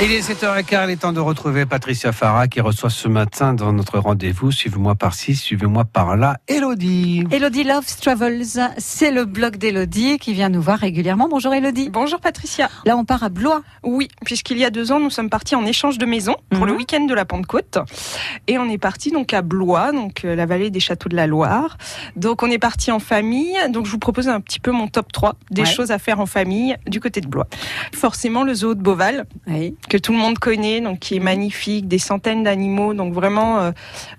Il est 7h15, il est temps de retrouver Patricia Farah qui reçoit ce matin dans notre rendez-vous. Suivez-moi par-ci, suivez-moi par-là. Elodie. Elodie Loves Travels, c'est le blog d'Elodie qui vient nous voir régulièrement. Bonjour Elodie. Bonjour Patricia. Là, on part à Blois. Oui, puisqu'il y a deux ans, nous sommes partis en échange de maison pour le Mhm. week-end de la Pentecôte. Et on est parti donc à Blois, donc euh, la vallée des châteaux de la Loire. Donc on est parti en famille. Donc je vous propose un petit peu mon top 3 des Ouais. choses à faire en famille du côté de Blois. Forcément le zoo de Beauval, Oui. Que tout le monde connaît, donc qui est magnifique, des centaines d'animaux, donc vraiment, euh,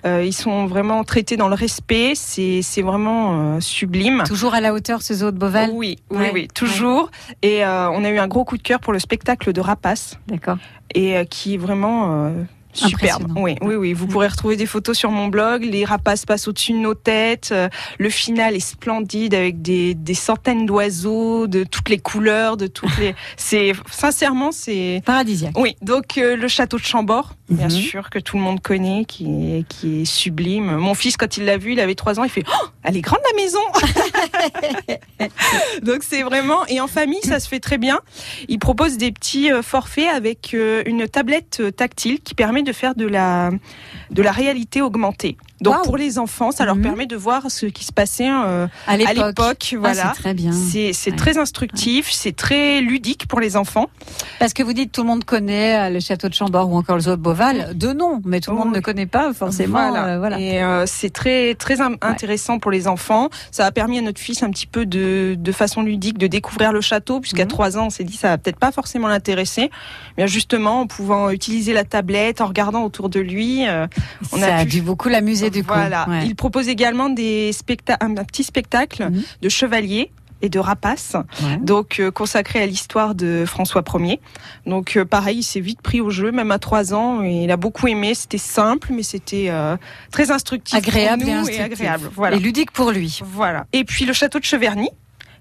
euh, ils sont vraiment traités dans le respect, c'est c'est vraiment euh, sublime. Toujours à la hauteur, ce zoo de Beauval. Oui, oui, Ouais, oui, toujours. Et euh, on a eu un gros coup de cœur pour le spectacle de Rapace, D'accord. et euh, qui est vraiment euh, superbe. Oui, oui, oui. Vous pourrez retrouver des photos sur mon blog. Les rapaces passent au-dessus de nos têtes. Euh, Le final est splendide avec des, des centaines d'oiseaux de toutes les couleurs, de toutes les. C'est sincèrement, c'est. Paradisiaque. Oui, donc euh, le château de Chambord, bien Mhm. sûr, que tout le monde connaît, qui est, qui est sublime. Mon fils, quand il l'a vu, il avait trois ans, il fait oh, Elle est grande la maison Donc c'est vraiment. Et en famille, ça se fait très bien. Il propose des petits euh, forfaits avec une tablette tactile qui permet de faire de la, de la réalité augmentée. Donc pour les enfants, ça leur Mhm. permet de voir ce qui se passait euh, À l'époque. Ah, Voilà. c'est très bien. c'est Ouais. très instructif, c'est très ludique pour les enfants. Parce que vous dites tout le monde connaît euh, le château de Chambord ou encore le zoo de Beauval. De nom, mais tout le monde ne connaît pas forcément. Voilà. euh, voilà. Et euh, c'est très très in- intéressant pour les enfants. Ça a permis à notre fils un petit peu de, de façon ludique de découvrir le château, puisqu'à Mhm. trois ans, on s'est dit ça va peut-être pas forcément l'intéresser. Mais justement, en pouvant utiliser la tablette, en regardant autour de lui, euh, on ça a a pu- dû beaucoup l'amuser du coup. voilà. Ouais. Il propose également des un, petit spectacle Mhm. de chevaliers et de rapaces, Ouais. donc euh, consacré à l'histoire de François Ier. Donc euh, pareil, il s'est vite pris au jeu, même à trois ans, et il a beaucoup aimé. C'était simple, mais c'était euh, très instructif, pour Agréable nous et agréable. Voilà. Et ludique pour lui. Voilà. Et puis le château de Cheverny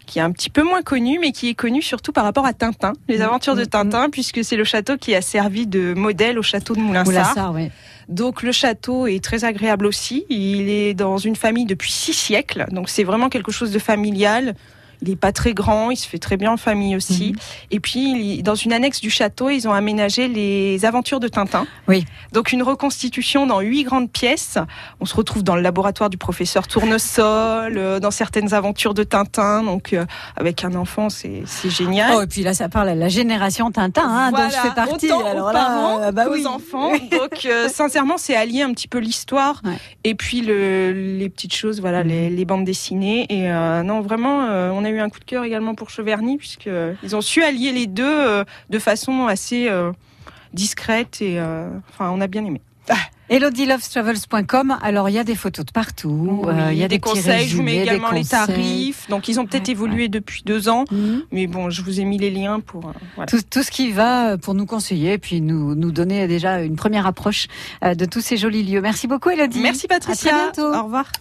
qui est un petit peu moins connu, mais qui est connu surtout par rapport à Tintin, les Mhm, aventures de mhm, Tintin, puisque c'est le château qui a servi de modèle au château de Moulinsart. Ouais. Donc le château est très agréable aussi. Il est dans une famille depuis six siècles, donc c'est vraiment quelque chose de familial. Il est pas très grand, il se fait très bien en famille aussi. Mhm. Et puis dans une annexe du château, ils ont aménagé les aventures de Tintin. Oui. Donc une reconstitution dans huit grandes pièces. On se retrouve dans le laboratoire du professeur Tournesol, euh, dans certaines aventures de Tintin. Donc euh, avec un enfant, c'est génial. Oh, et puis là, ça parle à la génération Tintin, hein, dont je Voilà, fais partie. autant Alors aux là, parents euh, bah oui. enfants. Donc, euh, sincèrement, c'est allier un petit peu l'histoire Ouais. et puis le, les petites choses, voilà, Mhm. les, les bandes dessinées. Et non, vraiment, on a eu un coup de cœur également pour Cheverny puisque euh, ont su allier les deux euh, de façon assez euh, discrète et enfin, on a bien aimé. ElodieLovesTravels.com. Alors, il y a des photos de partout. euh, il y a des, conseils, je vous mets également les tarifs. Donc, ils ont peut-être Ouais, évolué depuis deux ans, Mhm. mais bon, je vous ai mis les liens pour. euh, voilà. Tout, tout ce qui va pour nous conseiller et puis nous, nous donner déjà une première approche euh, de tous ces jolis lieux. Merci beaucoup, Elodie. Merci Patricia. À très bientôt. Au revoir.